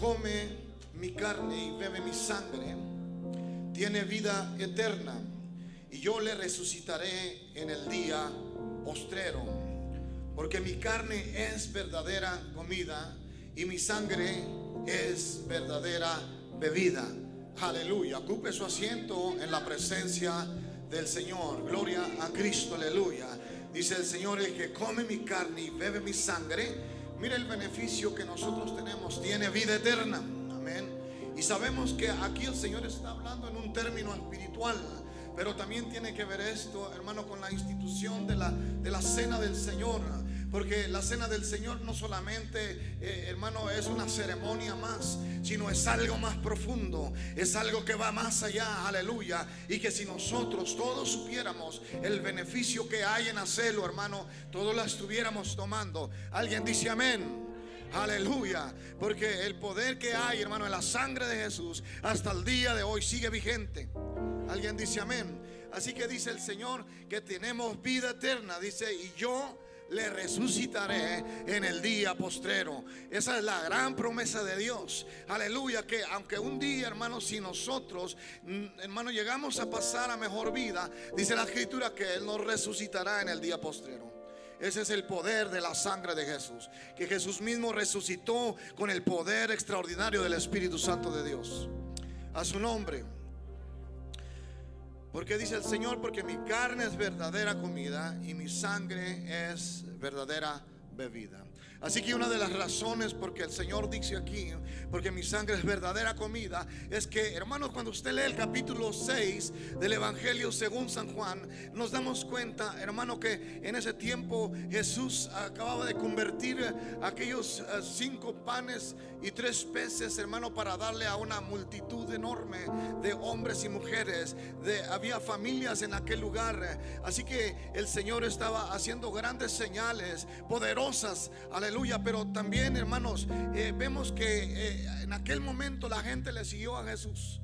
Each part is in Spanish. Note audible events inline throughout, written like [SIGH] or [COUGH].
come mi carne y bebe mi sangre tiene vida eterna y yo le resucitaré en el día postrero. Porque mi carne es verdadera comida y mi sangre es verdadera bebida. Aleluya. Ocupe su asiento en la presencia del Señor. Gloria a Cristo. Aleluya. Dice el Señor, el que come mi carne y bebe mi sangre, mira el beneficio que nosotros tenemos. Tiene vida eterna. Amén. Y sabemos que aquí el Señor está hablando en un término espiritual. Pero también tiene que ver esto, hermano, con la institución de la, de la cena del Señor. Porque la cena del Señor no solamente, eh, hermano, es una ceremonia más, sino es algo más profundo, es algo que va más allá, aleluya. Y que si nosotros todos supiéramos el beneficio que hay en hacerlo, hermano, todos la estuviéramos tomando. Alguien dice amén. Aleluya. Porque el poder que hay, hermano, en la sangre de Jesús hasta el día de hoy sigue vigente. Alguien dice amén. Así que dice el Señor que tenemos vida eterna. Dice, y yo le resucitaré en el día postrero. Esa es la gran promesa de Dios. Aleluya, que aunque un día, hermanos, si nosotros, mm, hermanos, llegamos a pasar a mejor vida, dice la escritura que Él nos resucitará en el día postrero. Ese es el poder de la sangre de Jesús. Que Jesús mismo resucitó con el poder extraordinario del Espíritu Santo de Dios. A su nombre. Porque dice el Señor, porque mi carne es verdadera comida y mi sangre es verdadera bebida. Así que una de las razones porque el Señor dice aquí, porque mi sangre es verdadera comida, es que, hermanos, cuando usted lee el capítulo 6 del Evangelio según San Juan, nos damos cuenta, hermano, que en ese tiempo Jesús acababa de convertir aquellos eh, cinco panes y tres peces, hermano, para darle a una multitud enorme de hombres y mujeres. Había familias en aquel lugar. Así que el Señor estaba haciendo grandes señales poderosas. Aleluya. Pero también, hermanos, eh, vemos que eh, en aquel momento la gente le siguió a Jesús.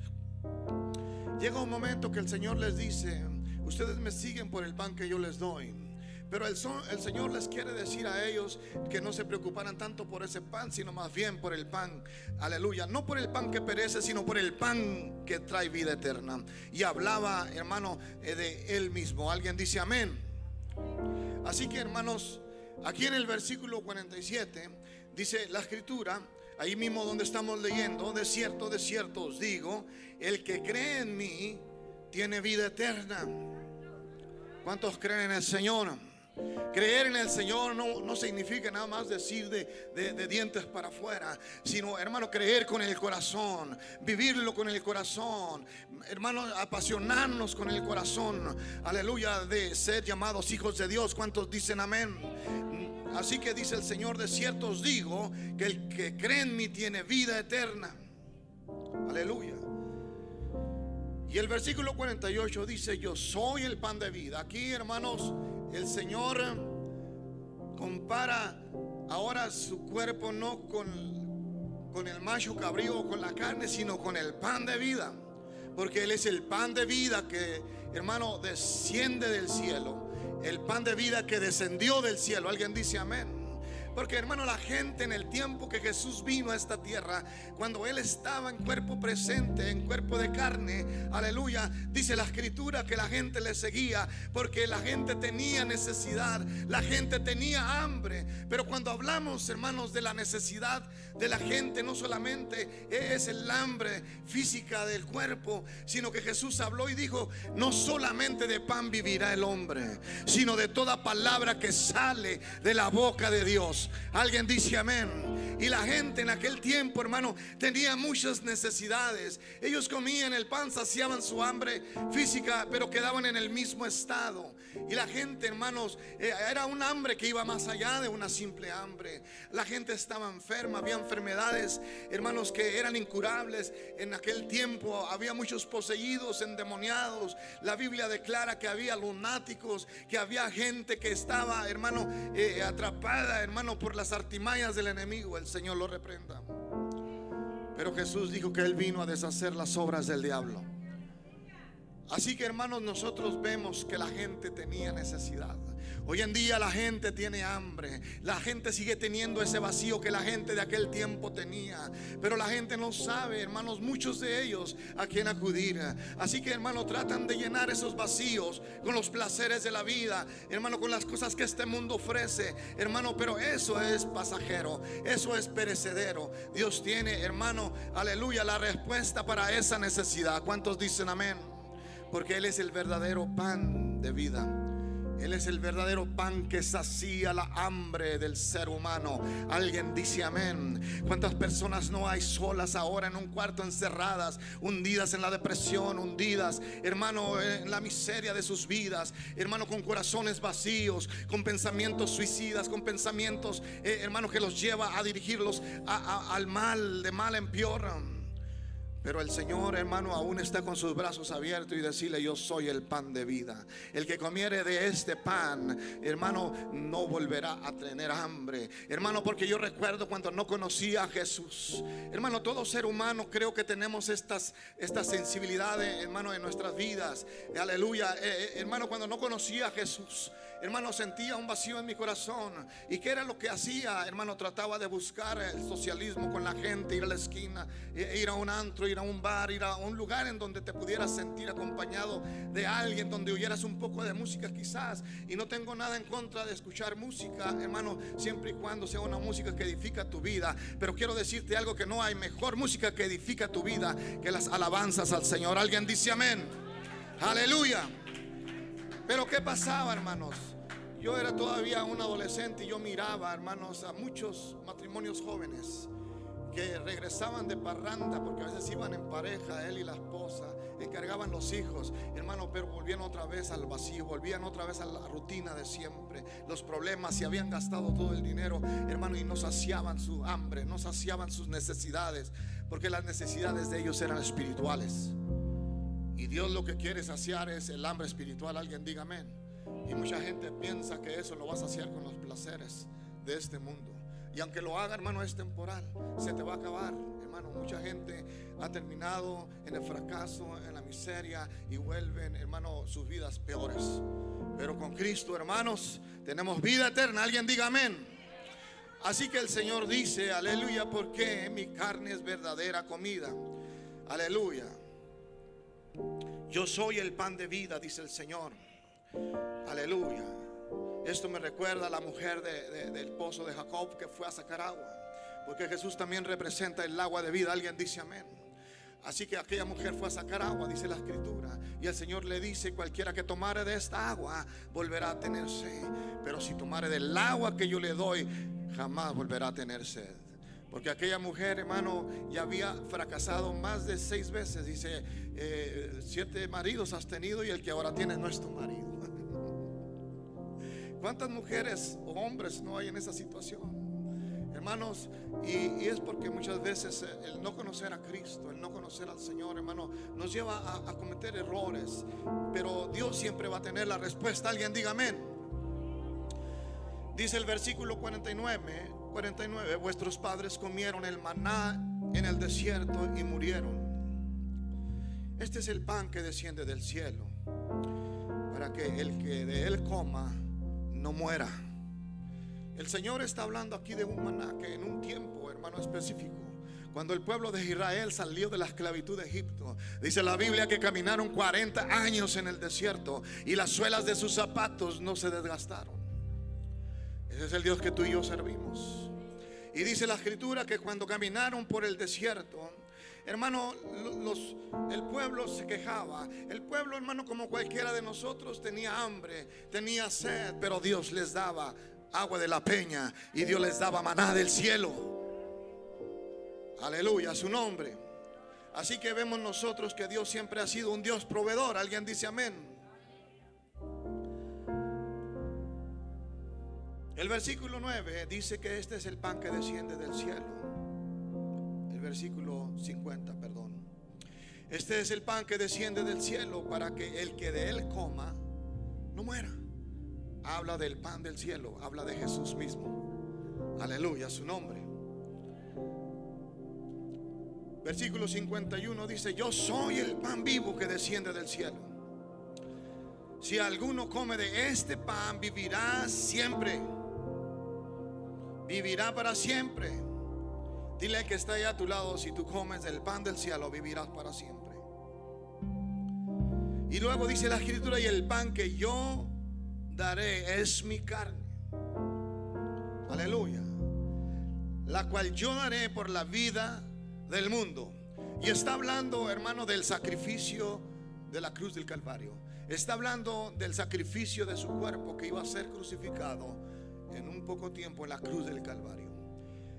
Llega un momento que el Señor les dice, ustedes me siguen por el pan que yo les doy. Pero el, el, Señor les quiere decir a ellos que no se preocuparan tanto por ese pan, sino más bien por el pan. Aleluya. No por el pan que perece, sino por el pan que trae vida eterna. Y hablaba, hermano, eh, de él mismo. Alguien dice amén. Así que, hermanos, aquí en el versículo 47 dice la escritura. Ahí mismo donde estamos leyendo, de cierto, de cierto os digo, el que cree en mí tiene vida eterna. ¿Cuántos creen en el Señor? Creer en el Señor no, no significa nada más decir de, de, dientes para afuera, sino, hermano, creer con el corazón, vivirlo con el corazón, hermano, apasionarnos con el corazón, aleluya, de ser llamados hijos de Dios. ¿Cuántos dicen amén? Así que dice el Señor, de cierto os digo que el que cree en mí tiene vida eterna. Aleluya. Y el versículo 48 dice, yo soy el pan de vida. Aquí, hermanos, el Señor compara ahora su cuerpo no con, con el macho cabrío con la carne, sino con el pan de vida. Porque Él es el pan de vida que, hermano, desciende del cielo. El pan de vida que descendió del cielo. Alguien dice amén. Porque hermano, la gente en el tiempo que Jesús vino a esta tierra, cuando Él estaba en cuerpo presente, en cuerpo de carne, aleluya, dice la escritura que la gente le seguía porque la gente tenía necesidad, la gente tenía hambre. Pero cuando hablamos, hermanos, de la necesidad de la gente, no solamente es el hambre física del cuerpo, sino que Jesús habló y dijo, no solamente de pan vivirá el hombre, sino de toda palabra que sale de la boca de Dios. Alguien dice amén. Y la gente en aquel tiempo, hermano, tenía muchas necesidades. Ellos comían el pan, saciaban su hambre física, pero quedaban en el mismo estado. Y la gente, hermanos, eh, era un hambre que iba más allá de una simple hambre. La gente estaba enferma, había enfermedades, hermanos, que eran incurables. En aquel tiempo había muchos poseídos, endemoniados. La Biblia declara que había lunáticos, que había gente que estaba, hermano, eh, atrapada, hermano por las artimañas del enemigo, el Señor lo reprenda. Pero Jesús dijo que Él vino a deshacer las obras del diablo. Así que hermanos, nosotros vemos que la gente tenía necesidad. Hoy en día la gente tiene hambre. La gente sigue teniendo ese vacío que la gente de aquel tiempo tenía. Pero la gente no sabe, hermanos, muchos de ellos a quién acudir. Así que, hermano, tratan de llenar esos vacíos con los placeres de la vida. Hermano, con las cosas que este mundo ofrece. Hermano, pero eso es pasajero. Eso es perecedero. Dios tiene, hermano, aleluya, la respuesta para esa necesidad. ¿Cuántos dicen amén? Porque Él es el verdadero pan de vida. Él es el verdadero pan que sacía la hambre del ser humano. Alguien dice amén. ¿Cuántas personas no hay solas ahora en un cuarto encerradas, hundidas en la depresión, hundidas, hermano, en la miseria de sus vidas, hermano, con corazones vacíos, con pensamientos suicidas, con pensamientos, eh, hermano, que los lleva a dirigirlos al mal, de mal en peor. Pero el Señor, hermano, aún está con sus brazos abiertos y decirle, yo soy el pan de vida. El que comiere de este pan, hermano, no volverá a tener hambre. Hermano, porque yo recuerdo cuando no conocía a Jesús. Hermano, todo ser humano creo que tenemos estas, estas sensibilidades, hermano, en nuestras vidas. Aleluya. Eh, eh, hermano, cuando no conocía a Jesús. Hermano, sentía un vacío en mi corazón. ¿Y qué era lo que hacía? Hermano, trataba de buscar el socialismo con la gente, ir a la esquina, e ir a un antro, ir a un bar, ir a un lugar en donde te pudieras sentir acompañado de alguien, donde oyeras un poco de música quizás. Y no tengo nada en contra de escuchar música, hermano, siempre y cuando sea una música que edifica tu vida. Pero quiero decirte algo que no hay mejor música que edifica tu vida que las alabanzas al Señor. Alguien dice amén. Aleluya. Pero ¿qué pasaba, hermanos? Yo era todavía un adolescente y yo miraba, hermanos, a muchos matrimonios jóvenes que regresaban de parranda porque a veces iban en pareja, él y la esposa, encargaban los hijos, hermano, pero volvían otra vez al vacío, volvían otra vez a la rutina de siempre, los problemas, y habían gastado todo el dinero, hermano, y no saciaban su hambre, no saciaban sus necesidades, porque las necesidades de ellos eran espirituales. Y Dios lo que quiere saciar es el hambre espiritual, alguien diga amén. Y mucha gente piensa que eso lo vas a hacer con los placeres de este mundo. Y aunque lo haga, hermano, es temporal. Se te va a acabar, hermano. Mucha gente ha terminado en el fracaso, en la miseria y vuelven, hermano, sus vidas peores. Pero con Cristo, hermanos, tenemos vida eterna. Alguien diga amén. Así que el Señor dice, aleluya, porque mi carne es verdadera comida. Aleluya. Yo soy el pan de vida, dice el Señor. Aleluya. Esto me recuerda a la mujer del pozo de Jacob que fue a sacar agua. Porque Jesús también representa el agua de vida. Alguien dice amén. Así que aquella mujer fue a sacar agua, dice la escritura. Y el Señor le dice, cualquiera que tomare de esta agua volverá a tener sed. Pero si tomare del agua que yo le doy, jamás volverá a tener sed. Porque aquella mujer, hermano, ya había fracasado más de seis veces. Dice, eh, siete maridos has tenido y el que ahora tiene no es tu marido. [LAUGHS] ¿Cuántas mujeres o hombres no hay en esa situación? Hermanos, y, es porque muchas veces el no conocer a Cristo, el no conocer al Señor, hermano, nos lleva a, a cometer errores. Pero Dios siempre va a tener la respuesta. Alguien diga amén. Dice el versículo 49, 49, vuestros padres comieron el maná en el desierto y murieron. Este es el pan que desciende del cielo, para que el que de él coma no muera. El Señor está hablando aquí de un maná que en un tiempo, hermano específico, cuando el pueblo de Israel salió de la esclavitud de Egipto, dice la Biblia que caminaron 40 años en el desierto y las suelas de sus zapatos no se desgastaron. Ese es el Dios que tú y yo servimos. Y dice la escritura que cuando caminaron por el desierto, Hermano, el pueblo se quejaba. El pueblo, hermano, como cualquiera de nosotros, tenía hambre, tenía sed, pero Dios les daba agua de la peña y Dios les daba maná del cielo. Aleluya, su nombre. Así que vemos nosotros que Dios siempre ha sido un Dios proveedor. Alguien dice amén. El versículo 9 dice que este es el pan que desciende del cielo versículo 50, perdón. Este es el pan que desciende del cielo para que el que de él coma no muera. Habla del pan del cielo, habla de Jesús mismo. Aleluya, su nombre. Versículo 51 dice, yo soy el pan vivo que desciende del cielo. si alguno come de este pan, vivirá siempre. Vivirá para siempre. Dile que está allá a tu lado, si tú comes del pan del cielo, vivirás para siempre. Y luego dice la escritura, y el pan que yo daré es mi carne. Aleluya. La cual yo daré por la vida del mundo. Y está hablando, hermano, del sacrificio de la cruz del Calvario. Está hablando del sacrificio de su cuerpo que iba a ser crucificado en un poco tiempo en la cruz del Calvario.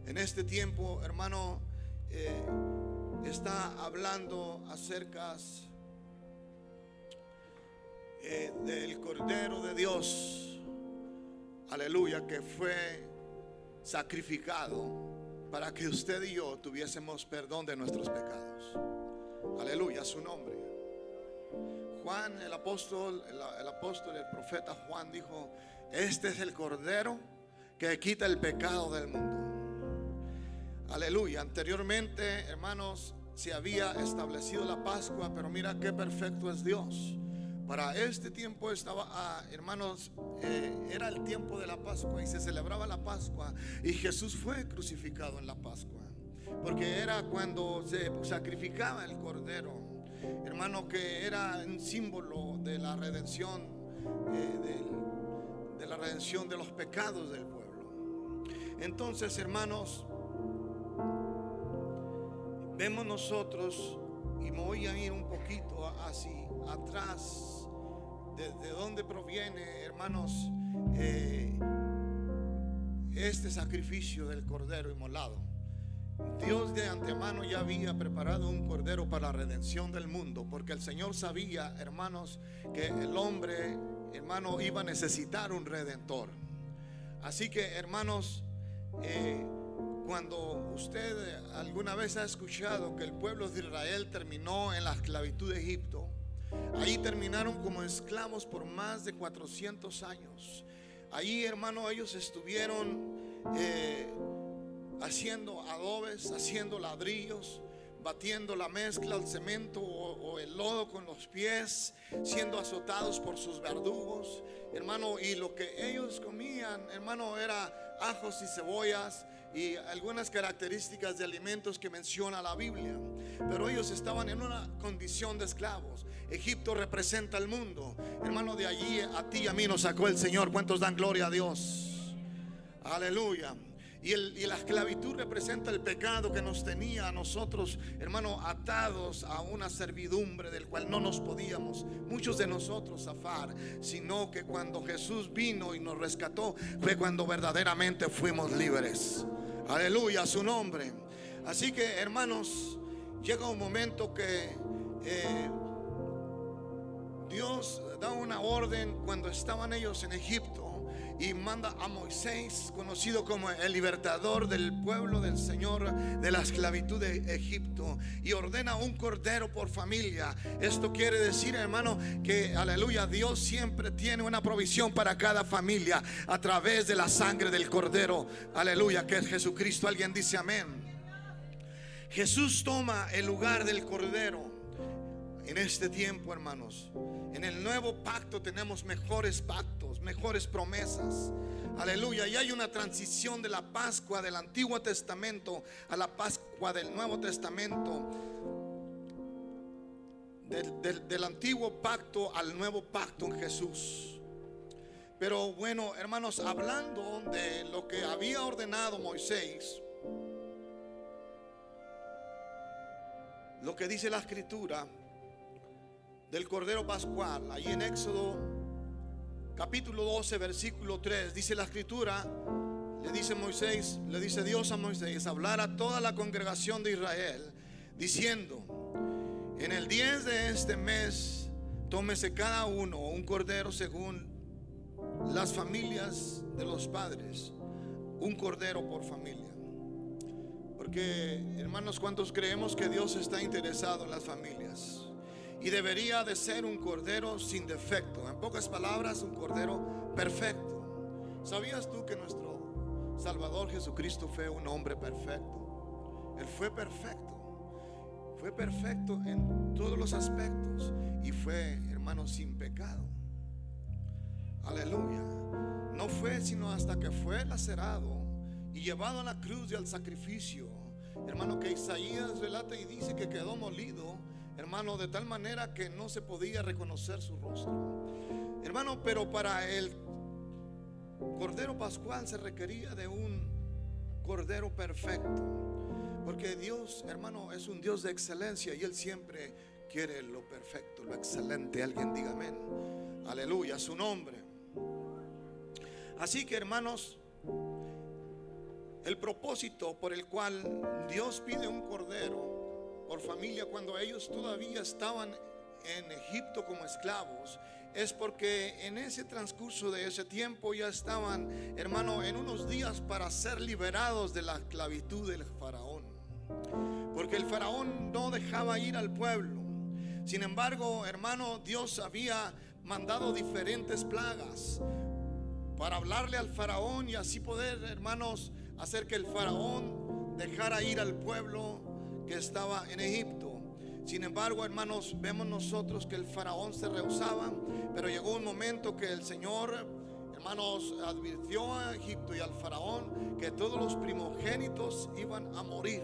En este tiempo, hermano, eh, está hablando acerca eh, del Cordero de Dios, aleluya, que fue sacrificado para que usted y yo tuviésemos perdón de nuestros pecados. Aleluya, su nombre. Juan, el apóstol, el, apóstol, el profeta Juan dijo, este es el cordero que quita el pecado del mundo. Aleluya. Anteriormente, hermanos, se había establecido la Pascua, pero mira qué perfecto es Dios. Para este tiempo estaba, ah, hermanos, eh, era el tiempo de la Pascua y se celebraba la Pascua y Jesús fue crucificado en la Pascua, porque era cuando se sacrificaba el cordero hermano, que era un símbolo de la redención, eh, de la redención de los pecados del pueblo. Entonces, hermanos, vemos nosotros, y me voy a ir un poquito así atrás, desde donde proviene, hermanos, eh, este sacrificio del cordero inmolado. Dios de antemano ya había preparado un cordero para la redención del mundo, porque el Señor sabía, hermanos, que el hombre, hermano, iba a necesitar un redentor. Así que, hermanos, eh, cuando usted alguna vez ha escuchado que el pueblo de Israel terminó en la esclavitud de Egipto, ahí terminaron como esclavos por más de 400 años. Ahí, hermano, ellos estuvieron... Eh, haciendo adobes, haciendo ladrillos, batiendo la mezcla, el cemento o, el lodo con los pies, siendo azotados por sus verdugos, hermano, y lo que ellos comían, hermano, era ajos y cebollas y algunas características de alimentos que menciona la Biblia. Pero ellos estaban en una condición de esclavos. Egipto representa el mundo. Hermano, de allí a ti y a mí nos sacó el Señor. ¿Cuántos dan gloria a Dios? Aleluya. Y, la esclavitud representa el pecado que nos tenía a nosotros, hermano, atados a una servidumbre del cual no nos podíamos, muchos de nosotros, zafar, sino que cuando Jesús vino y nos rescató, fue cuando verdaderamente fuimos libres. Aleluya, su nombre. Así que, hermanos, llega un momento que eh, Dios da una orden cuando estaban ellos en Egipto y manda a Moisés, conocido como el libertador del pueblo del Señor de la esclavitud de Egipto, y ordena un cordero por familia. Esto quiere decir, hermano, que aleluya, Dios siempre tiene una provisión para cada familia a través de la sangre del cordero. Aleluya, que es Jesucristo. Alguien dice amén. Jesús toma el lugar del cordero en este tiempo, hermanos. En el nuevo pacto tenemos mejores pactos, mejores promesas. Aleluya. Y hay una transición de la Pascua del Antiguo Testamento a la Pascua del Nuevo Testamento. Del, del antiguo pacto al nuevo pacto en Jesús. Pero bueno, hermanos, hablando de lo que había ordenado Moisés, lo que dice la escritura, del Cordero Pascual, ahí en Éxodo capítulo 12, versículo 3, dice la escritura, le dice Moisés, le dice Dios a Moisés, hablar a toda la congregación de Israel, diciendo, en el 10 de este mes, tómese cada uno un cordero según las familias de los padres, un cordero por familia. Porque, hermanos, ¿cuántos creemos que Dios está interesado en las familias? Y debería de ser un cordero sin defecto. En pocas palabras, un cordero perfecto. ¿Sabías tú que nuestro Salvador Jesucristo fue un hombre perfecto? Él fue perfecto. Fue perfecto en todos los aspectos y fue, hermano, sin pecado. Aleluya. No fue sino hasta que fue lacerado y llevado a la cruz y al sacrificio. Hermano, que Isaías relata y dice que quedó molido, hermano, de tal manera que no se podía reconocer su rostro. Hermano, pero para el Cordero Pascual se requería de un Cordero perfecto. Porque Dios, hermano, es un Dios de excelencia y Él siempre quiere lo perfecto, lo excelente. Alguien diga amén. Aleluya, su nombre. Así que, hermanos, el propósito por el cual Dios pide un cordero por familia cuando ellos todavía estaban en Egipto como esclavos es porque en ese transcurso de ese tiempo ya estaban, hermano, en unos días para ser liberados de la esclavitud del faraón. Porque el faraón no dejaba ir al pueblo. Sin embargo, hermano, Dios había mandado diferentes plagas para hablarle al faraón y así poder, hermanos, hacer que el faraón dejara ir al pueblo que estaba en Egipto. Sin embargo, hermanos, vemos nosotros que el faraón se rehusaba, pero llegó un momento que el Señor, hermanos, advirtió a Egipto y al faraón que todos los primogénitos iban a morir.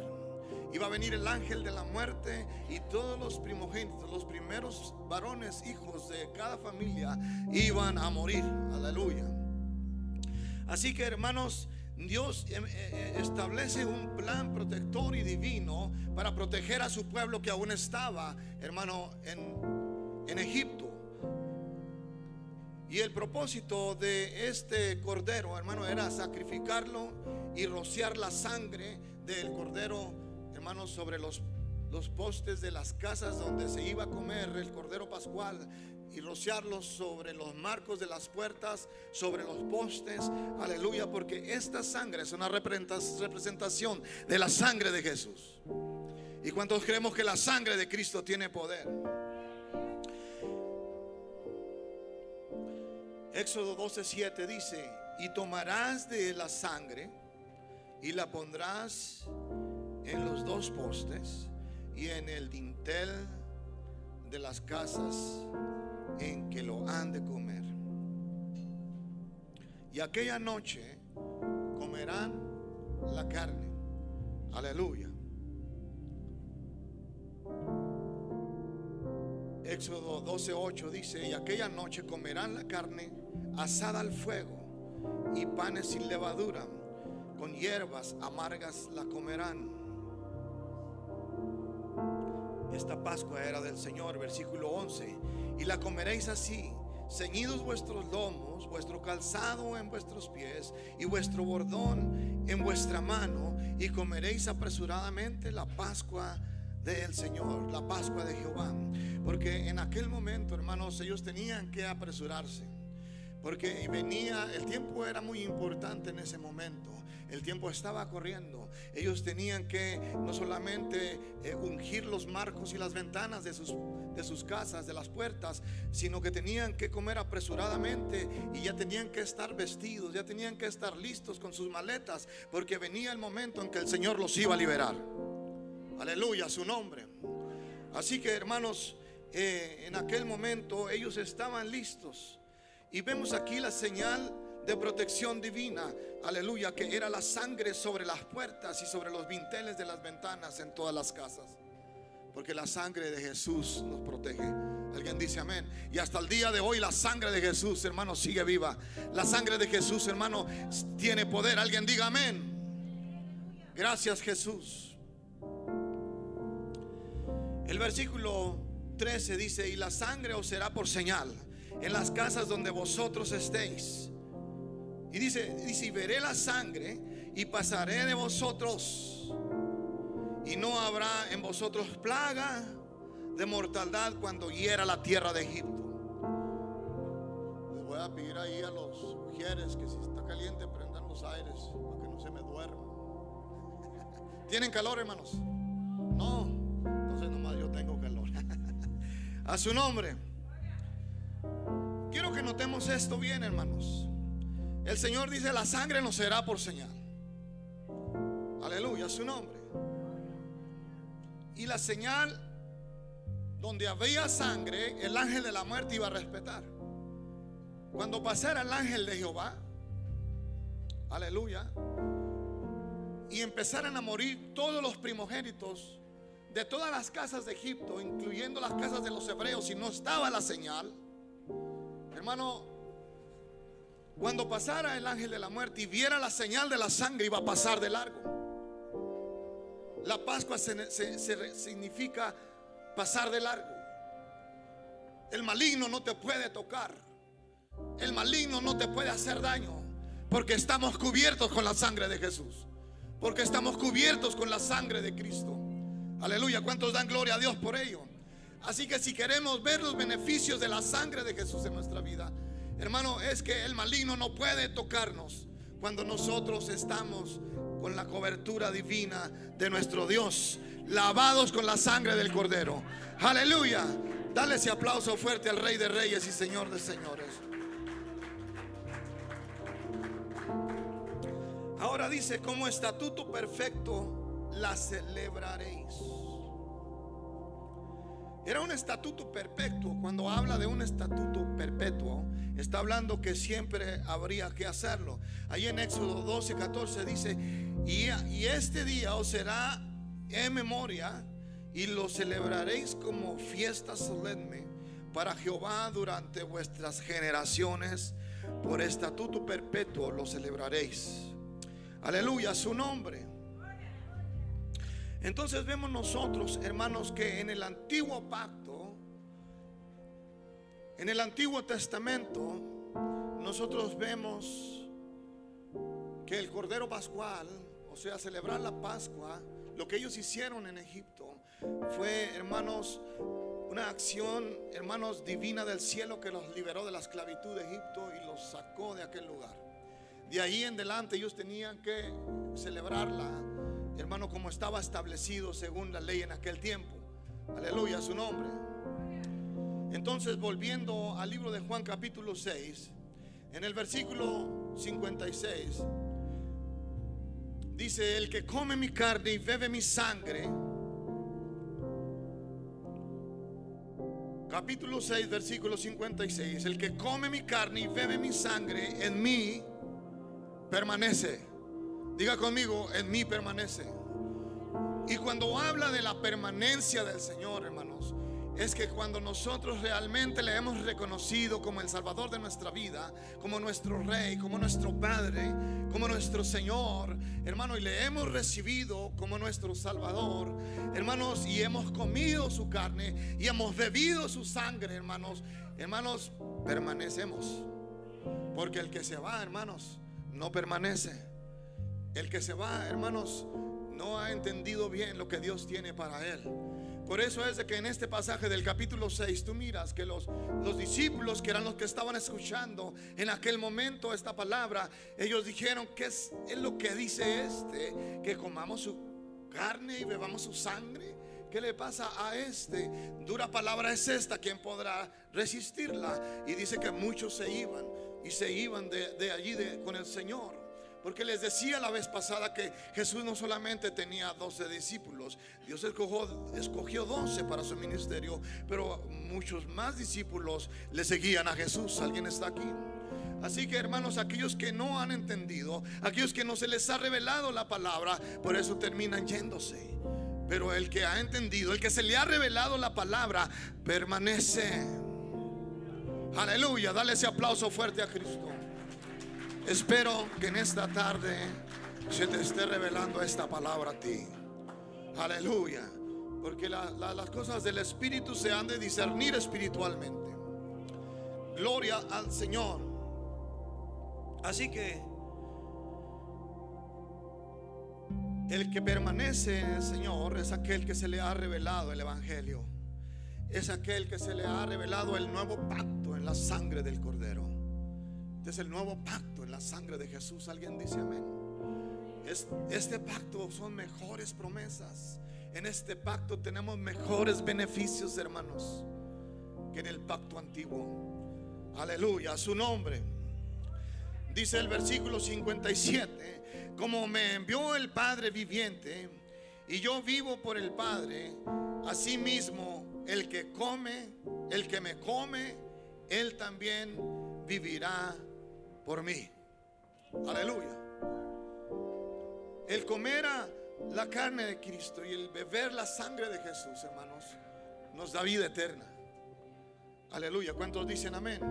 Iba a venir el ángel de la muerte y todos los primogénitos, los primeros varones, hijos de cada familia, iban a morir. Aleluya. Así que hermanos, Dios eh, eh, establece un plan protector y divino para proteger a su pueblo que aún estaba, hermano, en, Egipto. Y el propósito de este cordero, hermano, era sacrificarlo y rociar la sangre del cordero, hermano, sobre los postes de las casas donde se iba a comer el cordero pascual y rociarlos sobre los marcos de las puertas, sobre los postes. Aleluya, porque esta sangre es una representación de la sangre de Jesús. ¿Y cuántos creemos que la sangre de Cristo tiene poder? Éxodo 12:7 dice, y tomarás de la sangre y la pondrás en los dos postes y en el dintel de las casas en que lo han de comer. Y aquella noche comerán la carne. Aleluya. Éxodo 12:8 dice, y aquella noche comerán la carne asada al fuego y panes sin levadura, con hierbas amargas la comerán. Esta Pascua era del Señor, versículo 11 y la comeréis así, ceñidos vuestros lomos, vuestro calzado en vuestros pies y vuestro bordón en vuestra mano, y comeréis apresuradamente la Pascua del Señor, la Pascua de Jehová. Porque en aquel momento, hermanos, ellos tenían que apresurarse. Porque venía, el tiempo era muy importante en ese momento. El tiempo estaba corriendo. Ellos tenían que no solamente eh, ungir los marcos y las ventanas de sus, de sus casas, de las puertas, sino que tenían que comer apresuradamente y ya tenían que estar vestidos, ya tenían que estar listos con sus maletas, porque venía el momento en que el Señor los iba a liberar. Aleluya, su nombre. Así que hermanos, eh, en aquel momento ellos estaban listos. Y vemos aquí la señal de protección divina, aleluya, que era la sangre sobre las puertas y sobre los vinteles de las ventanas en todas las casas. Porque la sangre de Jesús nos protege. Alguien dice amén. Y hasta el día de hoy la sangre de Jesús, hermano, sigue viva. La sangre de Jesús, hermano, tiene poder. Alguien diga amén. Gracias Jesús. El versículo 13 dice, y la sangre os será por señal en las casas donde vosotros estéis. Y dice, dice, y veré la sangre y pasaré de vosotros. Y no habrá en vosotros plaga de mortandad cuando hiera la tierra de Egipto. Les voy a pedir ahí a los mujeres que si está caliente prendan los aires para que no se me duerma. [LAUGHS] ¿Tienen calor, hermanos? No, entonces nomás yo tengo calor. [LAUGHS] a su nombre. Quiero que notemos esto bien, hermanos. El Señor dice, la sangre no será por señal. Aleluya, su nombre. Y la señal donde había sangre, el ángel de la muerte iba a respetar. cuando pasara el ángel de Jehová, aleluya, y empezaran a morir todos los primogénitos de todas las casas de Egipto, incluyendo las casas de los hebreos, y no estaba la señal, hermano, cuando pasara el ángel de la muerte y viera la señal de la sangre, iba a pasar de largo. La Pascua significa pasar de largo. El maligno no te puede tocar. El maligno no te puede hacer daño. Porque estamos cubiertos con la sangre de Jesús. Porque estamos cubiertos con la sangre de Cristo. Aleluya. ¿Cuántos dan gloria a Dios por ello? Así que si queremos ver los beneficios de la sangre de Jesús en nuestra vida, hermano, es que el maligno no puede tocarnos cuando nosotros estamos con la cobertura divina de nuestro Dios, lavados con la sangre del Cordero. Aleluya. Dale ese aplauso fuerte al Rey de Reyes y Señor de Señores. Ahora dice, como estatuto perfecto la celebraréis. Era un estatuto perpetuo. Cuando habla de un estatuto perpetuo, está hablando que siempre habría que hacerlo. Ahí en Éxodo 12, 14 dice, y, y este día os será en memoria y lo celebraréis como fiesta solemne para Jehová durante vuestras generaciones. Por estatuto perpetuo lo celebraréis. Aleluya, su nombre. Entonces vemos nosotros, hermanos, que en el antiguo pacto, en el antiguo testamento, nosotros vemos que el Cordero Pascual, o sea, celebrar la Pascua, lo que ellos hicieron en Egipto fue, hermanos, una acción, hermanos, divina del cielo que los liberó de la esclavitud de Egipto y los sacó de aquel lugar. De ahí en adelante ellos tenían que celebrarla, hermano, como estaba establecido según la ley en aquel tiempo. Aleluya, su nombre. Entonces, volviendo al libro de Juan capítulo 6, en el versículo 56, Dice, el que come mi carne y bebe mi sangre. Capítulo 6, versículo 56. El que come mi carne y bebe mi sangre, en mí permanece. Diga conmigo, en mí permanece. Y cuando habla de la permanencia del Señor, hermanos, es que cuando nosotros realmente le hemos reconocido como el Salvador de nuestra vida, como nuestro Rey, como nuestro Padre, como nuestro Señor, hermano, y le hemos recibido como nuestro Salvador, hermanos, y hemos comido su carne y hemos bebido su sangre, hermanos, hermanos, permanecemos. Porque el que se va, hermanos, no permanece. El que se va, hermanos, no ha entendido bien lo que Dios tiene para él. Por eso es de que en este pasaje del capítulo 6 tú miras que los, los discípulos que eran los que estaban escuchando en aquel momento esta palabra, ellos dijeron, ¿qué es, es lo que dice este? Que comamos su carne y bebamos su sangre. ¿Qué le pasa a este? Dura palabra es esta, ¿quién podrá resistirla? Y dice que muchos se iban y se iban de, de allí de, con el Señor. Porque les decía la vez pasada que Jesús no solamente tenía 12 discípulos, Dios escogió, escogió 12 para su ministerio, pero muchos más discípulos le seguían a Jesús. ¿Alguien está aquí? Así que hermanos, aquellos que no han entendido, aquellos que no se les ha revelado la palabra, por eso terminan yéndose. Pero el que ha entendido, el que se le ha revelado la palabra, permanece. Aleluya, dale ese aplauso fuerte a Cristo. Espero que en esta tarde se te esté revelando esta palabra a ti. Aleluya. Porque las cosas del Espíritu se han de discernir espiritualmente. Gloria al Señor. Así que el que permanece en el Señor es aquel que se le ha revelado el Evangelio. Es aquel que se le ha revelado el nuevo pacto en la sangre del Cordero. Este es el nuevo pacto la sangre de Jesús. Alguien dice amén. este pacto son mejores promesas. En este pacto tenemos mejores beneficios, hermanos, que en el pacto antiguo. Aleluya, su nombre. Dice el versículo 57, como me envió el Padre viviente y yo vivo por el Padre, así mismo el que come, el que me come, él también vivirá por mí. Aleluya. El comer a la carne de Cristo y el beber la sangre de Jesús, hermanos, nos da vida eterna. Aleluya. ¿Cuántos dicen amén?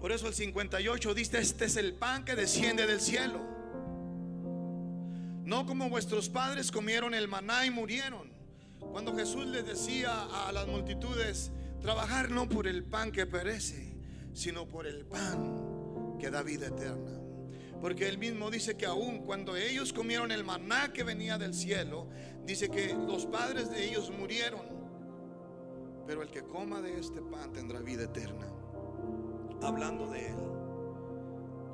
Por eso el 58 dice, este es el pan que desciende del cielo. No como vuestros padres comieron el maná y murieron. Cuando Jesús les decía a las multitudes, trabajar no por el pan que perece, sino por el pan que da vida eterna. Porque él mismo dice que aún cuando ellos comieron el maná que venía del cielo, dice que los padres de ellos murieron. Pero el que coma de este pan tendrá vida eterna. Hablando de él.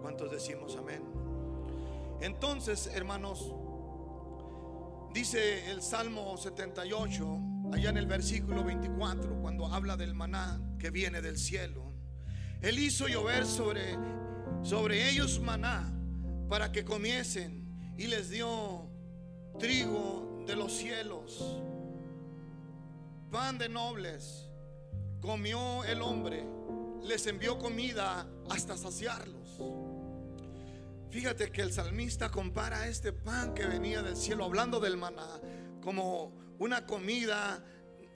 ¿Cuántos decimos amén? Entonces, hermanos, dice el Salmo 78, allá en el versículo 24, cuando habla del maná que viene del cielo. Él hizo llover sobre, sobre ellos maná para que comiesen y les dio trigo de los cielos, pan de nobles. Comió el hombre, les envió comida hasta saciarlos. Fíjate que el salmista compara este pan que venía del cielo, hablando del maná, como una comida,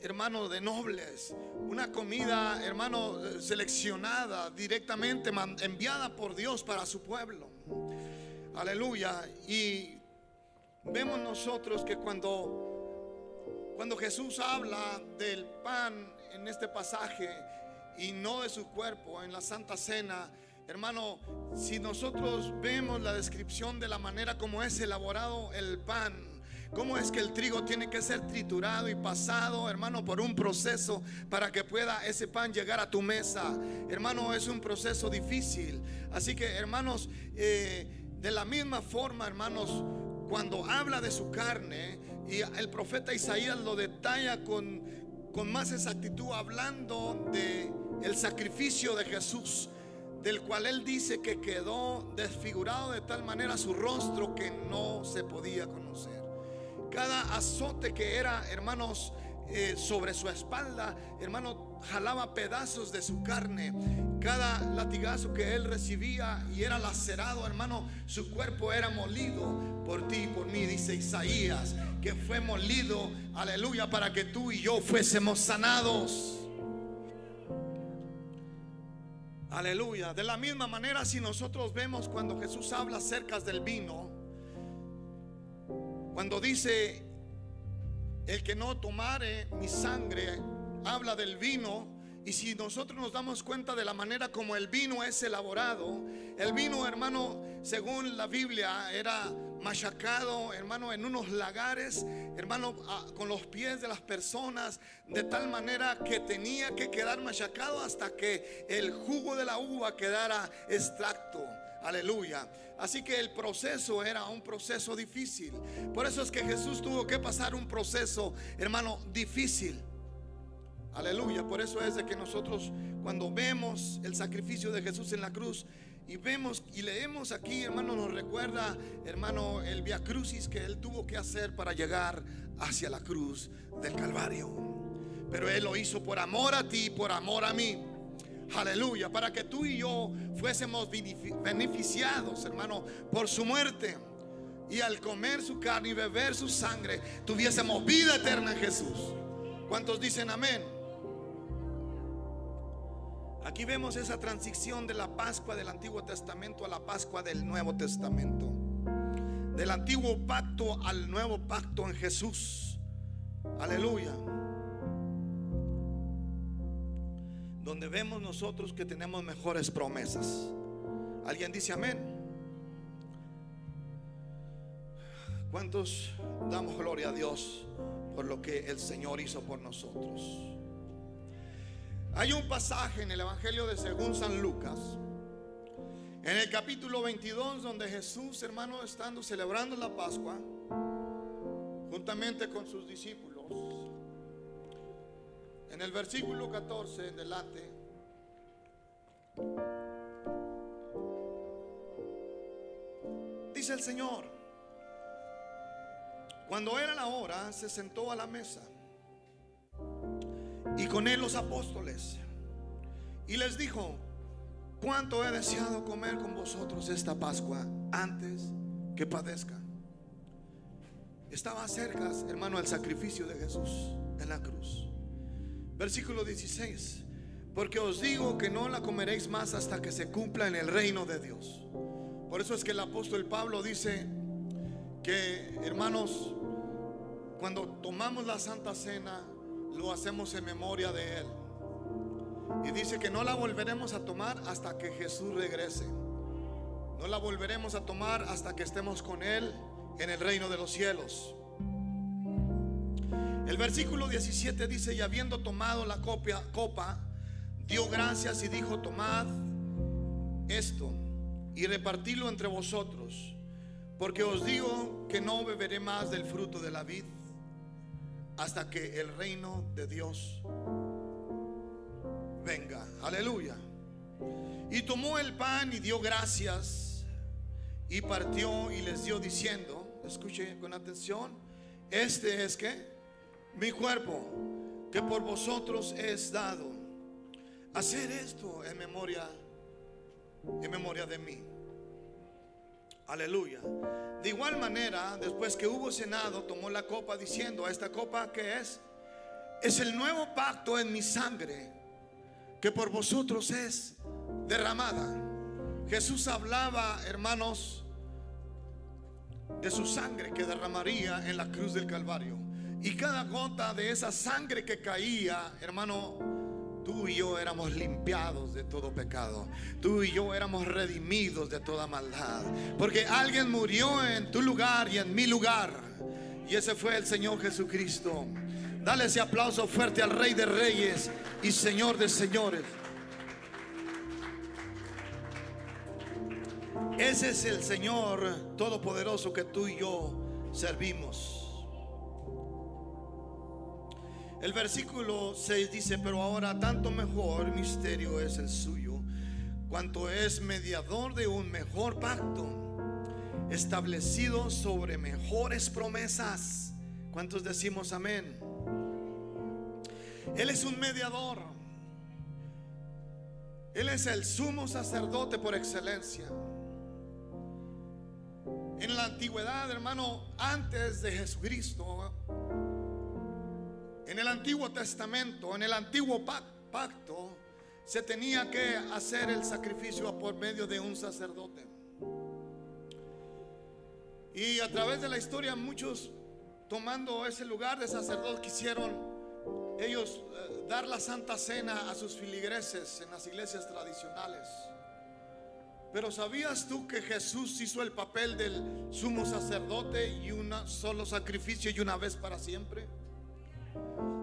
hermano, de nobles, una comida, hermano, seleccionada directamente, enviada por Dios para su pueblo. Aleluya. Y vemos nosotros que cuando, cuando Jesús habla del pan en este pasaje y no de su cuerpo en la Santa Cena, hermano, si nosotros vemos la descripción de la manera como es elaborado el pan, cómo es que el trigo tiene que ser triturado y pasado, hermano, por un proceso para que pueda ese pan llegar a tu mesa. Hermano, es un proceso difícil. Así que, hermanos, eh, de la misma forma, hermanos, cuando habla de su carne, y el profeta Isaías lo detalla con, con más exactitud, hablando de el sacrificio de Jesús, del cual él dice que quedó desfigurado de tal manera su rostro que no se podía conocer. Cada azote que era, hermanos, eh, sobre su espalda, hermano, jalaba pedazos de su carne. Cada latigazo que él recibía y era lacerado, hermano, su cuerpo era molido por ti y por mí, dice Isaías, que fue molido, aleluya, para que tú y yo fuésemos sanados. Aleluya. De la misma manera, si nosotros vemos cuando Jesús habla acerca del vino, cuando dice el que no tomare mi sangre habla del vino. Y si nosotros nos damos cuenta de la manera como el vino es elaborado, el vino, hermano, según la Biblia, era machacado, hermano, en unos lagares, hermano, con los pies de las personas, de tal manera que tenía que quedar machacado hasta que el jugo de la uva quedara extracto. Aleluya. Así que el proceso era un proceso difícil. Por eso es que Jesús tuvo que pasar un proceso, hermano, difícil. Aleluya. Por eso es de que nosotros cuando vemos el sacrificio de Jesús en la cruz y vemos y leemos aquí, hermano, nos recuerda, hermano, el via crucis que él tuvo que hacer para llegar hacia la cruz del Calvario. Pero él lo hizo por amor a ti, por amor a mí. Aleluya, para que tú y yo fuésemos beneficiados, hermano, por su muerte. Y al comer su carne y beber su sangre, tuviésemos vida eterna en Jesús. ¿Cuántos dicen amén? Aquí vemos esa transición de la Pascua del Antiguo Testamento a la Pascua del Nuevo Testamento. Del antiguo pacto al nuevo pacto en Jesús. Aleluya. Donde vemos nosotros que tenemos mejores promesas. ¿Alguien dice amén? ¿Cuántos damos gloria a Dios por lo que el Señor hizo por nosotros? Hay un pasaje en el Evangelio de según San Lucas, en el capítulo 22, donde Jesús, hermano, estando celebrando la Pascua, juntamente con sus discípulos, en el versículo 14 delante. Dice el Señor, cuando era la hora, se sentó a la mesa y con él los apóstoles. Y les dijo, cuánto he deseado comer con vosotros esta Pascua antes que padezca. Estaba cerca, hermano, el sacrificio de Jesús en la cruz. Versículo 16. Porque os digo que no la comeréis más hasta que se cumpla en el reino de Dios. Por eso es que el apóstol Pablo dice que, hermanos, cuando tomamos la Santa Cena, lo hacemos en memoria de Él. Y dice que no la volveremos a tomar hasta que Jesús regrese. No la volveremos a tomar hasta que estemos con Él en el reino de los cielos. El versículo 17 dice, y habiendo tomado la copa, dio gracias y dijo, tomad esto y repartidlo entre vosotros, porque os digo que no beberé más del fruto de la vid hasta que el reino de Dios venga. Aleluya. Y tomó el pan y dio gracias y partió y les dio diciendo, escuche con atención, este es que mi cuerpo que por vosotros es dado. Hacer esto en memoria en memoria de mí. Aleluya. De igual manera, después que hubo cenado, tomó la copa diciendo, a esta copa que es, es el nuevo pacto en mi sangre, que por vosotros es derramada. Jesús hablaba, hermanos, de su sangre que derramaría en la cruz del Calvario. Y cada gota de esa sangre que caía, hermano, Tú y yo éramos limpiados de todo pecado. Tú y yo éramos redimidos de toda maldad. Porque alguien murió en tu lugar y en mi lugar. Y ese fue el Señor Jesucristo. Dale ese aplauso fuerte al Rey de Reyes y Señor de Señores. Ese es el Señor Todopoderoso que tú y yo servimos. El versículo 6 dice, pero ahora tanto mejor misterio es el suyo, cuanto es mediador de un mejor pacto, establecido sobre mejores promesas. ¿Cuántos decimos amén? Él es un mediador. Él es el sumo sacerdote por excelencia. En la antigüedad, hermano, antes de Jesucristo, en el Antiguo Testamento, en el Antiguo Pacto, se tenía que hacer el sacrificio por medio de un sacerdote. Y a través de la historia muchos tomando ese lugar de sacerdote quisieron ellos eh, dar la santa cena a sus filigreses en las iglesias tradicionales. Pero ¿sabías tú que Jesús hizo el papel del sumo sacerdote y un solo sacrificio y una vez para siempre?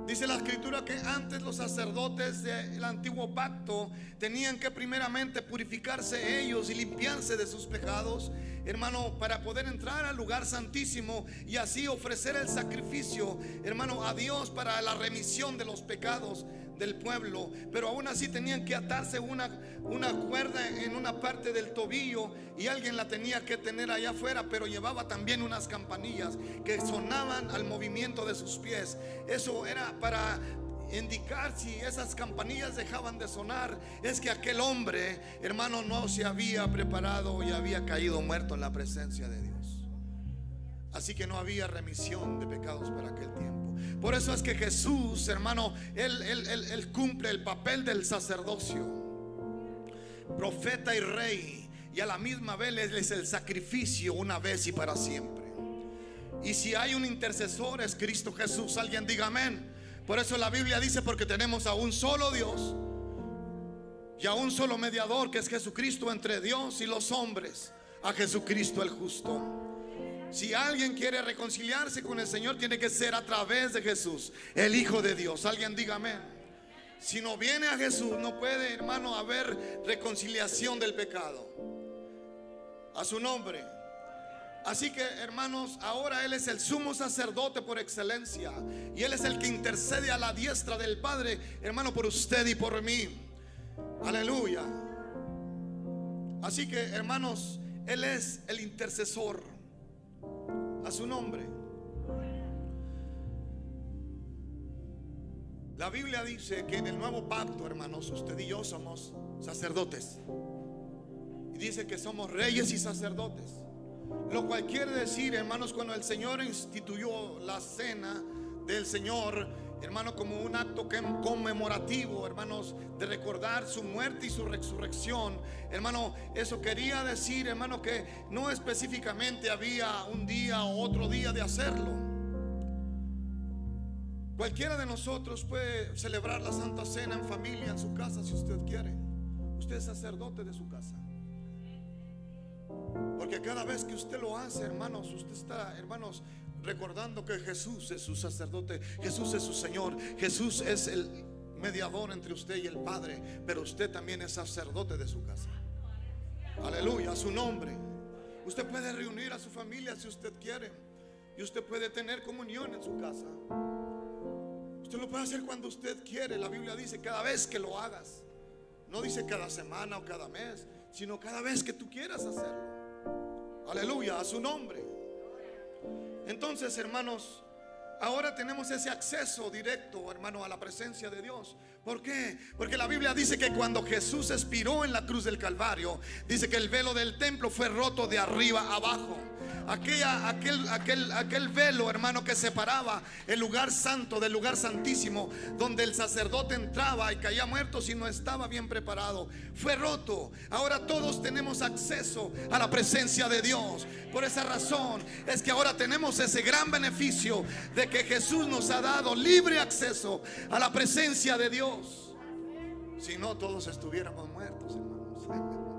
Dice la escritura que antes los sacerdotes del antiguo pacto tenían que primeramente purificarse ellos y limpiarse de sus pecados, hermano, para poder entrar al lugar santísimo y así ofrecer el sacrificio, hermano, a Dios para la remisión de los pecados del pueblo, pero aún así tenían que atarse una, una cuerda en una parte del tobillo y alguien la tenía que tener allá afuera, pero llevaba también unas campanillas que sonaban al movimiento de sus pies. Eso era para indicar si esas campanillas dejaban de sonar, es que aquel hombre, hermano, no se había preparado y había caído muerto en la presencia de Dios. Así que no había remisión de pecados para aquel tiempo. Por eso es que Jesús, hermano, él, cumple el papel del sacerdocio, profeta y rey, y a la misma vez es el sacrificio una vez y para siempre. Y si hay un intercesor es Cristo Jesús, alguien diga amén. Por eso la Biblia dice, porque tenemos a un solo Dios y a un solo mediador, que es Jesucristo entre Dios y los hombres, a Jesucristo el justo. Si alguien quiere reconciliarse con el Señor, tiene que ser a través de Jesús, el Hijo de Dios. Alguien diga amén. Si no viene a Jesús, no puede, hermano, haber reconciliación del pecado. A su nombre. Así que, hermanos, ahora Él es el sumo sacerdote por excelencia. Y Él es el que intercede a la diestra del Padre, hermano, por usted y por mí. Aleluya. Así que, hermanos, Él es el intercesor a su nombre. La Biblia dice que en el nuevo pacto, hermanos, usted y yo somos sacerdotes. Y dice que somos reyes y sacerdotes. Lo cual quiere decir, hermanos, cuando el Señor instituyó la cena del Señor, hermano, como un acto conmemorativo, hermanos, de recordar su muerte y su resurrección. Hermano, eso quería decir, hermano, que no específicamente había un día o otro día de hacerlo. Cualquiera de nosotros puede celebrar la Santa Cena en familia, en su casa, si usted quiere. Usted es sacerdote de su casa. Porque cada vez que usted lo hace, hermanos, usted está, hermanos, recordando que Jesús es su sacerdote, Jesús es su Señor, Jesús es el mediador entre usted y el Padre, pero usted también es sacerdote de su casa. Aleluya, a su nombre. Usted puede reunir a su familia si usted quiere. Y usted puede tener comunión en su casa. Usted lo puede hacer cuando usted quiere. La Biblia dice cada vez que lo hagas. No dice cada semana o cada mes, sino cada vez que tú quieras hacerlo. Aleluya, a su nombre. Entonces, hermanos, ahora tenemos ese acceso directo, hermano, a la presencia de Dios. ¿Por qué? Porque la Biblia dice que cuando Jesús expiró en la cruz del Calvario, dice que el velo del templo fue roto de arriba abajo aquella, aquel, aquel, aquel velo, hermano, que separaba el lugar santo del lugar santísimo, donde el sacerdote entraba y caía muerto si no estaba bien preparado, fue roto. Ahora todos tenemos acceso a la presencia de Dios. Por esa razón es que ahora tenemos ese gran beneficio de que Jesús nos ha dado libre acceso a la presencia de Dios. Si no, todos estuviéramos muertos, hermanos. [LAUGHS]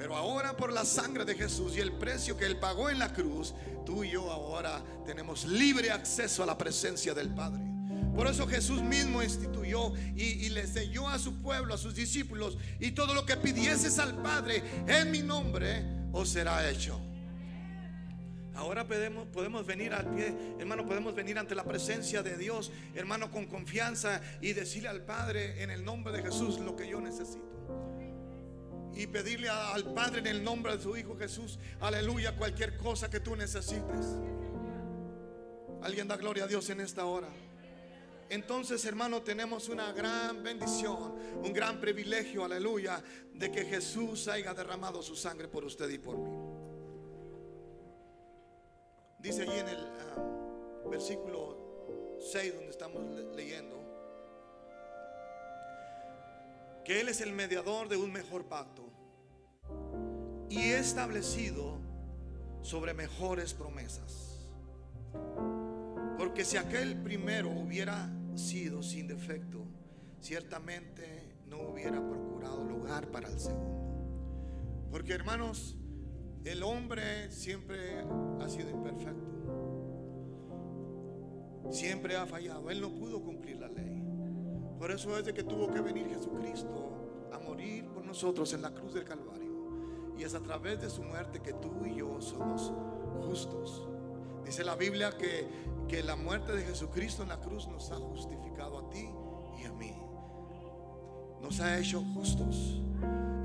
Pero ahora por la sangre de Jesús y el precio que Él pagó en la cruz, tú y yo ahora tenemos libre acceso a la presencia del Padre. Por eso Jesús mismo instituyó y, le enseñó a su pueblo, a sus discípulos, y todo lo que pidieses al Padre en mi nombre os será hecho. Ahora podemos, venir al pie, hermano, podemos venir ante la presencia de Dios, hermano, con confianza y decirle al Padre en el nombre de Jesús lo que yo necesito y pedirle al Padre en el nombre de su Hijo Jesús, aleluya, cualquier cosa que tú necesites. Alguien da gloria a Dios en esta hora. Entonces, hermano, tenemos una gran bendición, un gran privilegio, aleluya, de que Jesús haya derramado su sangre por usted y por mí. Dice allí en el ah, versículo 6 donde estamos leyendo, que Él es el mediador de un mejor pacto y establecido sobre mejores promesas. Porque si aquel primero hubiera sido sin defecto, ciertamente no hubiera procurado lugar para el segundo. Porque hermanos, el hombre siempre ha sido imperfecto. Siempre ha fallado. Él no pudo cumplir la ley. Por eso es de que tuvo que venir Jesucristo a morir por nosotros en la cruz del Calvario. Y es a través de su muerte que tú y yo somos justos. Dice la Biblia que, que la muerte de Jesucristo en la cruz nos ha justificado a ti y a mí. Nos ha hecho justos.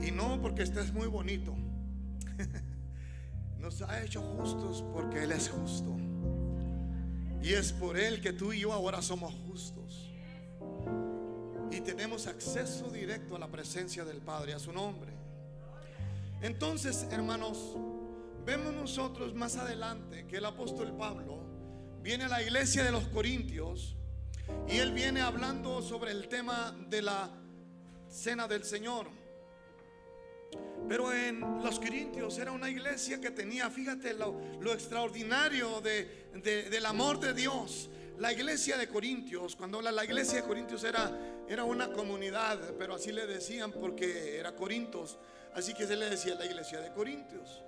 Y no porque estés muy bonito. [LAUGHS] Nos ha hecho justos porque Él es justo. Y es por Él que tú y yo ahora somos justos y tenemos acceso directo a la presencia del Padre, a su nombre. Entonces, hermanos, vemos nosotros más adelante que el apóstol Pablo viene a la iglesia de los Corintios y él viene hablando sobre el tema de la cena del Señor. Pero en los Corintios era una iglesia que tenía, fíjate lo, extraordinario del amor de Dios. La iglesia de Corintios, cuando habla la iglesia de Corintios era, era una comunidad, pero así le decían porque era Corintios, así que se le decía la iglesia de Corintios.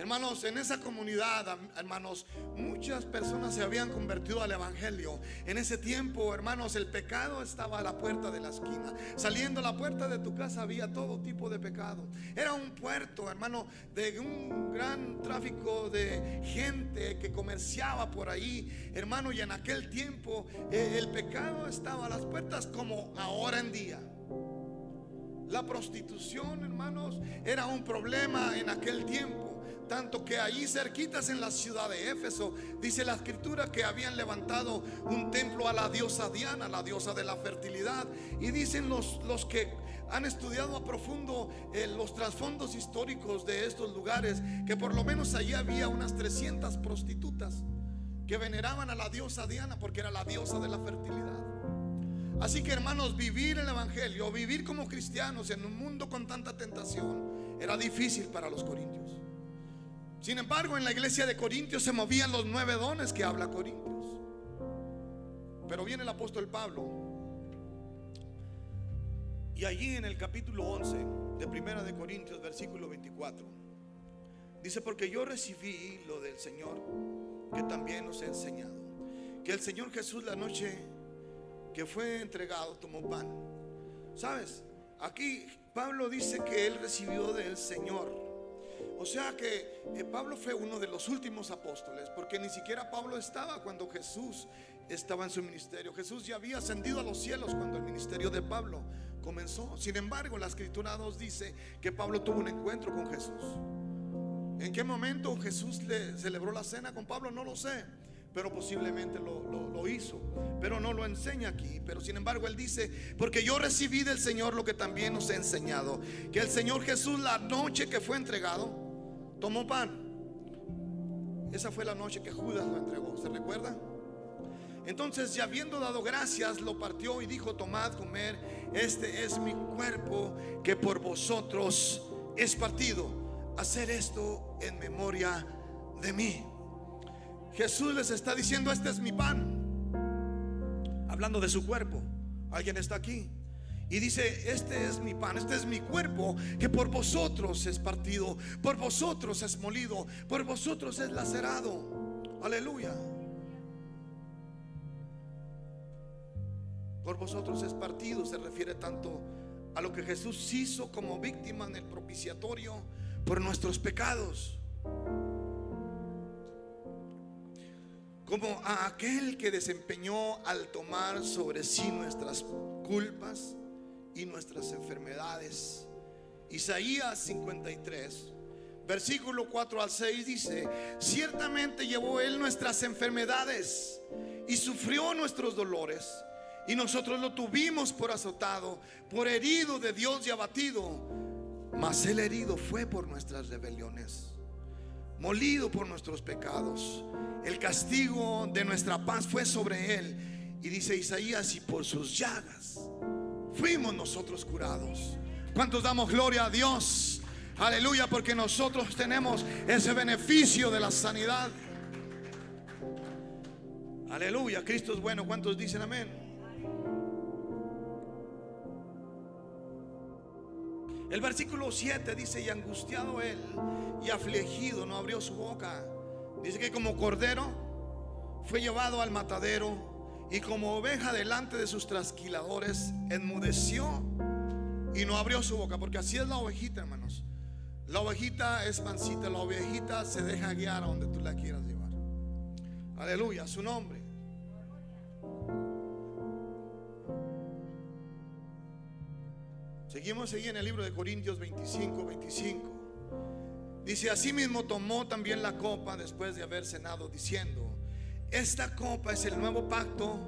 Hermanos, en esa comunidad, hermanos, muchas personas se habían convertido al Evangelio. En ese tiempo, hermanos, el pecado estaba a la puerta de la esquina. Saliendo a la puerta de tu casa había todo tipo de pecado. Era un puerto, hermano, de un gran tráfico de gente que comerciaba por ahí, hermano, y en aquel tiempo eh, el pecado estaba a las puertas como ahora en día. La prostitución, hermanos, era un problema en aquel tiempo. Tanto que allí cerquitas en la ciudad de Éfeso, dice la escritura que habían levantado un templo a la diosa Diana, la diosa de la fertilidad. Y dicen los, los que han estudiado a profundo eh, los trasfondos históricos de estos lugares, que por lo menos allí había unas 300 prostitutas que veneraban a la diosa Diana porque era la diosa de la fertilidad. Así que hermanos, vivir el Evangelio, vivir como cristianos en un mundo con tanta tentación, era difícil para los corintios. Sin embargo, en la iglesia de Corintios se movían los nueve dones que habla Corintios. Pero viene el apóstol Pablo. Y allí en el capítulo 11 de Primera de Corintios, versículo 24, dice, porque yo recibí lo del Señor que también nos he enseñado. Que el Señor Jesús la noche que fue entregado tomó pan. ¿Sabes? Aquí Pablo dice que él recibió del Señor. O sea que eh, Pablo fue uno de los últimos apóstoles, porque ni siquiera Pablo estaba cuando Jesús estaba en su ministerio. Jesús ya había ascendido a los cielos cuando el ministerio de Pablo comenzó. Sin embargo, la escritura nos dice que Pablo tuvo un encuentro con Jesús. ¿En qué momento Jesús le celebró la cena con Pablo? No lo sé, pero posiblemente lo, lo, hizo. Pero no lo enseña aquí. Pero sin embargo, él dice: Porque yo recibí del Señor lo que también nos he enseñado: que el Señor Jesús, la noche que fue entregado, tomó pan. Esa fue la noche que Judas lo entregó. ¿Se recuerda? Entonces, ya habiendo dado gracias, lo partió y dijo: Tomad, comer, este es mi cuerpo que por vosotros es partido hacer esto en memoria de mí. Jesús les está diciendo, este es mi pan. Hablando de su cuerpo. Alguien está aquí. Y dice, este es mi pan, este es mi cuerpo, que por vosotros es partido, por vosotros es molido, por vosotros es lacerado. Aleluya. Por vosotros es partido, se refiere tanto a lo que Jesús hizo como víctima en el propiciatorio por nuestros pecados. Como a aquel que desempeñó al tomar sobre sí nuestras culpas y nuestras enfermedades. Isaías 53, versículo 4 al 6 dice, ciertamente llevó él nuestras enfermedades y sufrió nuestros dolores. Y nosotros lo tuvimos por azotado, por herido de Dios y abatido. Mas el herido fue por nuestras rebeliones, molido por nuestros pecados. El castigo de nuestra paz fue sobre él. Y dice Isaías, y por sus llagas fuimos nosotros curados. ¿Cuántos damos gloria a Dios? Aleluya, porque nosotros tenemos ese beneficio de la sanidad. Aleluya, Cristo es bueno. ¿Cuántos dicen amén? El versículo 7 dice, y angustiado él y afligido no abrió su boca. Dice que como cordero fue llevado al matadero y como oveja delante de sus trasquiladores enmudeció y no abrió su boca. Porque así es la ovejita, hermanos. La ovejita es mansita, la ovejita se deja guiar a donde tú la quieras llevar. Aleluya, su nombre. Seguimos ahí en el libro de Corintios 25, 25. Dice, asimismo tomó también la copa después de haber cenado, diciendo, esta copa es el nuevo pacto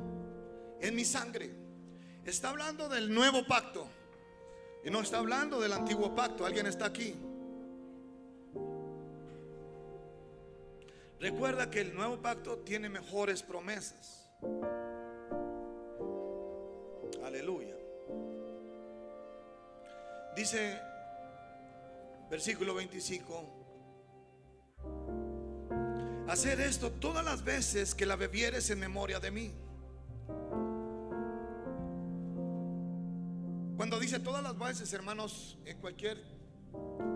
en mi sangre. Está hablando del nuevo pacto. Y no está hablando del antiguo pacto. ¿Alguien está aquí? Recuerda que el nuevo pacto tiene mejores promesas. Aleluya. Dice versículo 25. Hacer esto todas las veces que la bebieres en memoria de mí. Cuando dice todas las veces, hermanos, en cualquier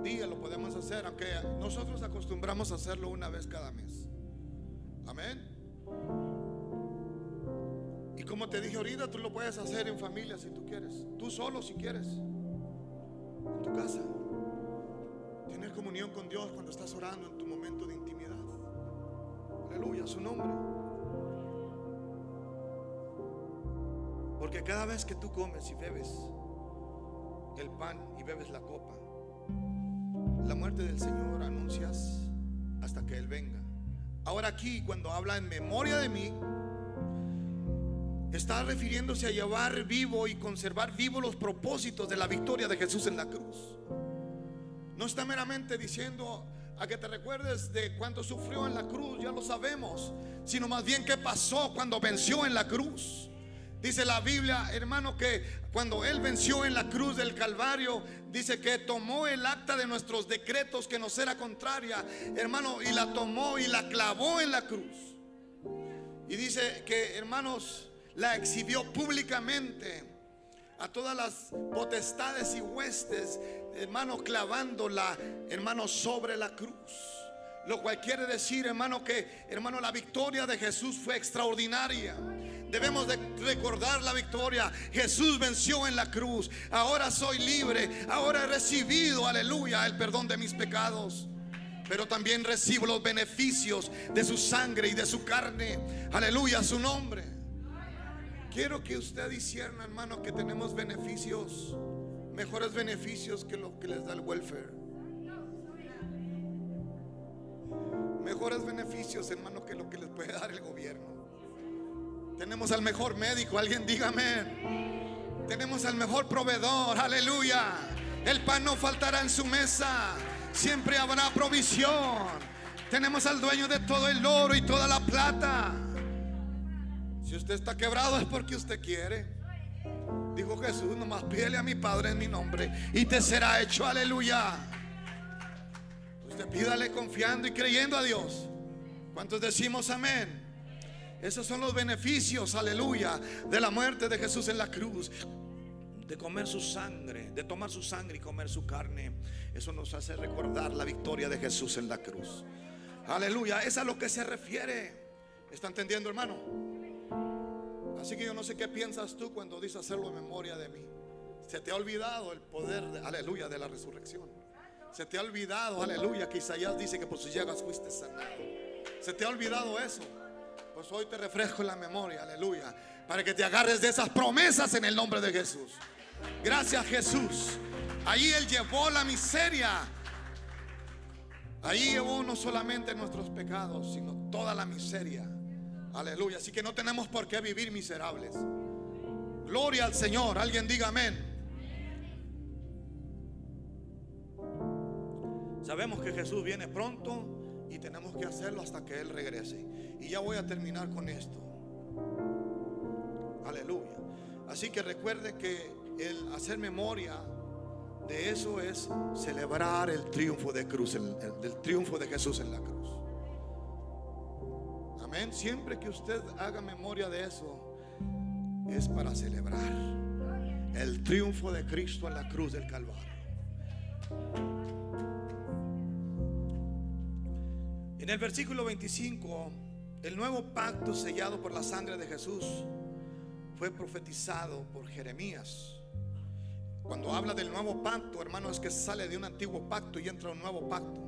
día lo podemos hacer, aunque nosotros acostumbramos a hacerlo una vez cada mes. Amén. Y como te dije ahorita, tú lo puedes hacer en familia si tú quieres, tú solo si quieres en tu casa. Tener comunión con Dios cuando estás orando en tu momento de intimidad. Aleluya, su nombre. Porque cada vez que tú comes y bebes el pan y bebes la copa, la muerte del Señor anuncias hasta que Él venga. Ahora aquí, cuando habla en memoria de mí, está refiriéndose a llevar vivo y conservar vivo los propósitos de la victoria de Jesús en la cruz. No está meramente diciendo a que te recuerdes de cuánto sufrió en la cruz, ya lo sabemos, sino más bien qué pasó cuando venció en la cruz. Dice la Biblia, hermano, que cuando Él venció en la cruz del Calvario, dice que tomó el acta de nuestros decretos que nos era contraria, hermano, y la tomó y la clavó en la cruz. Y dice que, hermanos, la exhibió públicamente a todas las potestades y huestes, hermano, clavándola, hermano, sobre la cruz. Lo cual quiere decir, hermano, que, hermano, la victoria de Jesús fue extraordinaria. Debemos de recordar la victoria. Jesús venció en la cruz. Ahora soy libre. Ahora he recibido, aleluya, el perdón de mis pecados. Pero también recibo los beneficios de su sangre y de su carne. Aleluya, su nombre. Quiero que usted discierna, hermano, que tenemos beneficios, mejores beneficios que lo que les da el welfare. Mejores beneficios, hermano, que lo que les puede dar el gobierno. Tenemos al mejor médico, alguien dígame. Tenemos al mejor proveedor, aleluya. El pan no faltará en su mesa, siempre habrá provisión. Tenemos al dueño de todo el oro y toda la plata. Usted está quebrado es porque usted quiere. Dijo Jesús, nomás pídele a mi Padre en mi nombre y te será hecho, aleluya. Usted pídale confiando y creyendo a Dios. ¿Cuántos decimos amén? Esos son los beneficios, aleluya, de la muerte de Jesús en la cruz. De comer su sangre, de tomar su sangre y comer su carne. Eso nos hace recordar la victoria de Jesús en la cruz. Aleluya, es a lo que se refiere. ¿Está entendiendo, hermano? Así que yo no sé qué piensas tú cuando dices hacerlo en memoria de mí. Se te ha olvidado el poder, aleluya, de la resurrección. Se te ha olvidado, aleluya, que Isaías dice que por sus llagas fuiste sanado. Se te ha olvidado eso. Pues hoy te refresco en la memoria, aleluya, para que te agarres de esas promesas en el nombre de Jesús. Gracias Jesús. Ahí Él llevó la miseria. Ahí llevó no solamente nuestros pecados, sino toda la miseria. Aleluya. Así que no tenemos por qué vivir miserables. Gloria al Señor. Alguien diga amén. Sabemos que Jesús viene pronto y tenemos que hacerlo hasta que Él regrese. Y ya voy a terminar con esto. Aleluya. Así que recuerde que el hacer memoria de eso es celebrar el triunfo de cruz, el, del triunfo de Jesús en la cruz. Siempre que usted haga memoria de eso, es para celebrar el triunfo de Cristo en la cruz del Calvario. En el versículo 25, el nuevo pacto sellado por la sangre de Jesús fue profetizado por Jeremías. Cuando habla del nuevo pacto, hermano, es que sale de un antiguo pacto y entra un nuevo pacto.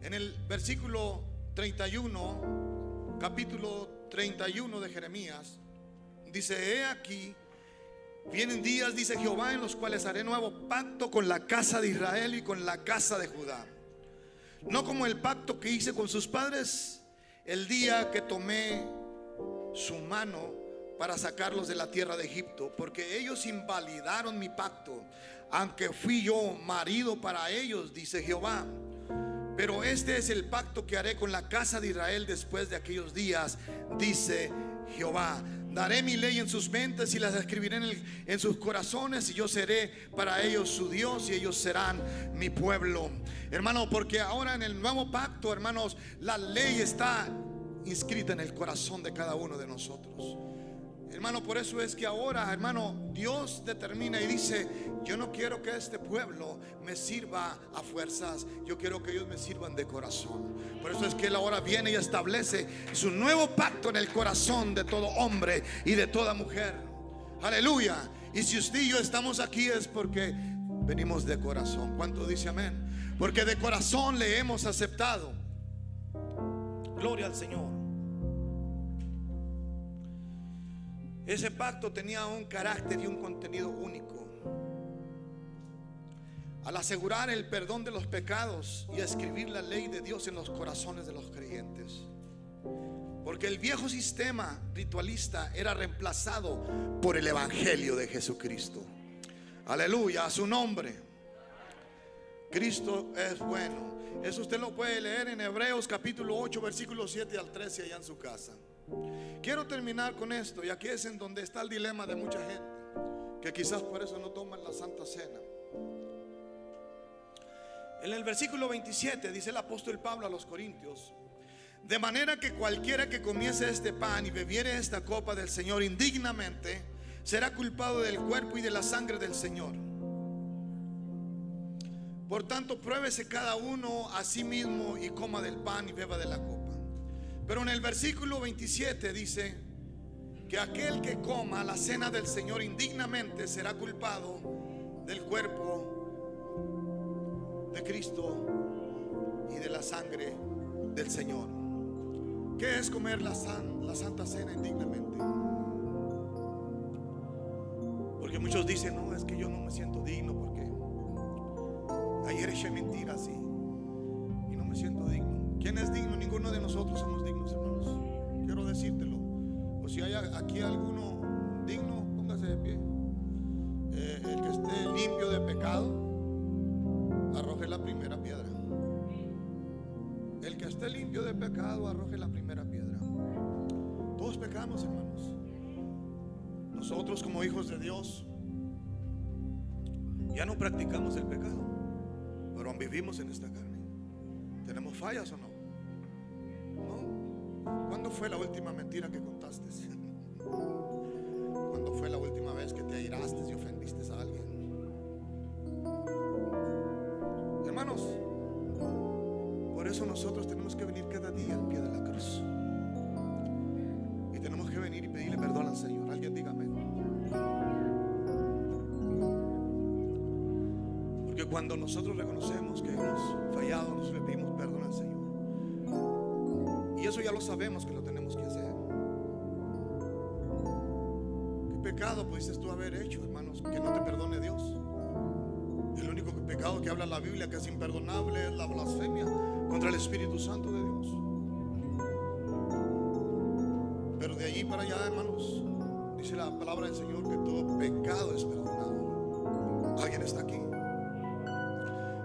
En el versículo 31, capítulo 31 de Jeremías, dice, he aquí, vienen días, dice Jehová, en los cuales haré nuevo pacto con la casa de Israel y con la casa de Judá no como el pacto que hice con sus padres el día que tomé su mano para sacarlos de la tierra de Egipto, porque ellos invalidaron mi pacto, aunque fui yo marido para ellos, dice Jehová. Pero este es el pacto que haré con la casa de Israel después de aquellos días, dice Jehová. Daré mi ley en sus mentes y las escribiré en, sus corazones y yo seré para ellos su Dios y ellos serán mi pueblo. Hermano, porque ahora en el nuevo pacto, hermanos, la ley está inscrita en el corazón de cada uno de nosotros. Hermano, por eso es que ahora, hermano, Dios determina y dice, yo no quiero que este pueblo me sirva a fuerzas, yo quiero que ellos me sirvan de corazón. Por eso es que Él ahora viene y establece su nuevo pacto en el corazón de todo hombre y de toda mujer. Aleluya. Y si usted y yo estamos aquí es porque venimos de corazón. ¿Cuánto dice amén? Porque de corazón le hemos aceptado. Gloria al Señor. Ese pacto tenía un carácter y un contenido único. al asegurar el perdón de los pecados y escribir la ley de Dios en los corazones de los creyentes. Porque el viejo sistema ritualista era reemplazado por el Evangelio de Jesucristo. Aleluya, a su nombre. Cristo es bueno. Eso usted lo puede leer en Hebreos capítulo 8, versículo 7 al 13 allá en su casa. Quiero terminar con esto y aquí es en donde está el dilema de mucha gente, que quizás por eso no toman la Santa Cena. En el versículo 27 dice el apóstol Pablo a los Corintios, de manera que cualquiera que comiese este pan y bebiere esta copa del Señor indignamente, será culpado del cuerpo y de la sangre del Señor. Por tanto, pruébese cada uno a sí mismo y coma del pan y beba de la copa. Pero en el versículo 27 dice que aquel que coma la cena del Señor indignamente será culpado del cuerpo de Cristo y de la sangre del Señor. ¿Qué es comer la, la Santa Cena indignamente? Porque muchos dicen, no, es que yo no me siento digno porque ayer eché mentiras y, y no me siento digno. ¿Quién es digno? Ninguno de nosotros somos dignos, hermanos. Quiero decírtelo. O si hay aquí alguno digno, póngase de pie. Eh, el que esté limpio de pecado, arroje la primera piedra. El que esté limpio de pecado, arroje la primera piedra. Todos pecamos, hermanos. Nosotros como hijos de Dios ya no practicamos el pecado, pero vivimos en esta carne. ¿Tenemos fallas o no? ¿Cuándo fue la última mentira que contaste? ¿Cuándo fue la última vez que te airaste y ofendiste a alguien? Hermanos, por eso nosotros tenemos que venir cada día al pie de la cruz. Y tenemos que venir y pedirle perdón al Señor. Alguien dígame. Porque cuando nosotros reconocemos que hemos fallado, le pedimos perdón al Señor. Y eso ya lo sabemos que lo tenemos que hacer. ¿Qué pecado pudiste tú haber hecho, hermanos, que no te perdone Dios? El único pecado que habla la Biblia que es imperdonable es la blasfemia contra el Espíritu Santo de Dios. Pero de allí para allá, hermanos, dice la palabra del Señor que todo pecado es perdonado. ¿Alguien está aquí?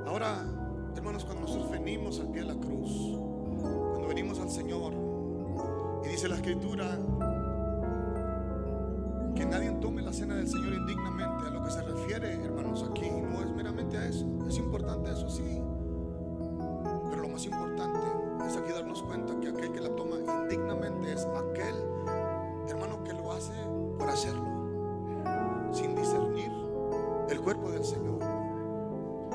Ahora, hermanos, cuando nosotros venimos al pie de la cruz, Señor, y dice la Escritura que nadie tome la cena del Señor indignamente, a lo que se refiere, hermanos, aquí no es meramente a eso. Es importante eso, sí. Pero lo más importante es aquí darnos cuenta que aquel que la toma indignamente es aquel, hermano, que lo hace por hacerlo, sin discernir el cuerpo del Señor,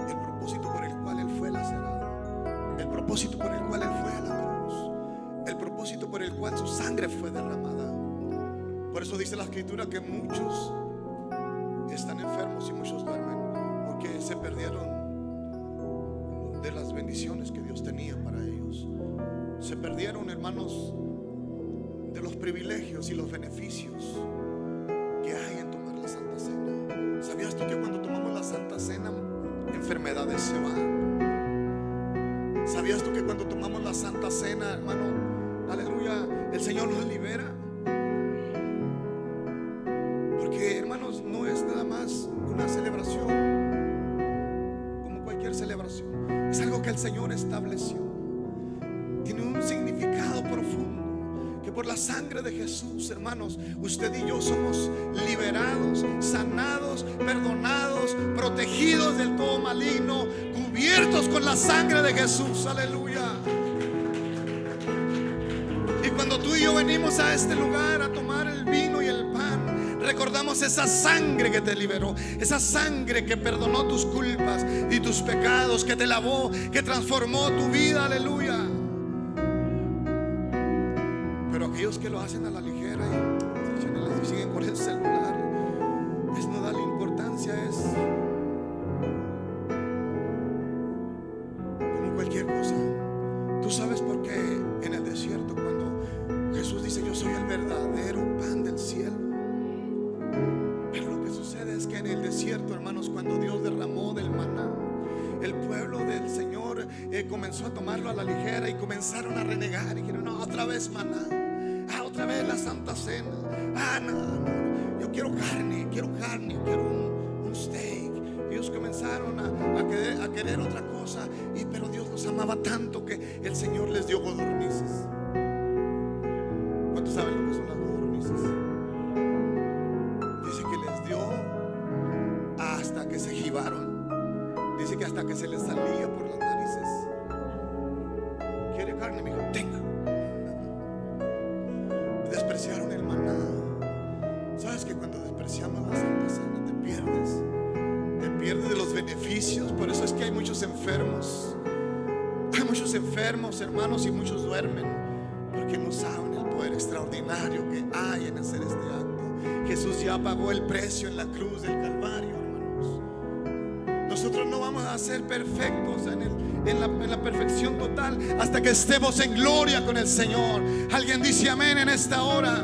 el propósito por el cual Él fue lacerado, el propósito por el cual Él por el cual su sangre fue derramada. Por eso dice la escritura que muchos están enfermos y muchos duermen porque se perdieron de las bendiciones que Dios tenía para ellos. Se perdieron, hermanos, de los privilegios y los beneficios que hay en tomar la Santa Cena. ¿Sabías tú que cuando tomamos la Santa Cena, enfermedades se van? Estableció. Tiene un significado profundo. Que por la sangre de Jesús, hermanos, usted y yo somos liberados, sanados, perdonados, protegidos del todo maligno, cubiertos con la sangre de Jesús. Aleluya. Y cuando tú y yo venimos a este lugar a esa sangre que te liberó, esa sangre que perdonó tus culpas y tus pecados, que te lavó, que transformó tu vida. Aleluya. Pero aquellos que lo hacen a la ligera y siguen con el celular, es no darle importancia, es a tomarlo a la ligera y comenzaron a renegar. Y dijeron, no, otra vez maná. Ah, otra vez la Santa Cena. Ah, no, no, yo quiero carne, quiero carne, quiero un, un steak. Ellos comenzaron a, a querer otra cosa. Y, pero Dios los amaba tanto enfermos, hermanos, y muchos duermen. Porque no saben el poder extraordinario que hay en hacer este acto. Jesús ya pagó el precio en la cruz del Calvario, hermanos. Nosotros no vamos a ser perfectos en, la perfección total hasta que estemos en gloria con el Señor. Alguien dice amén en esta hora.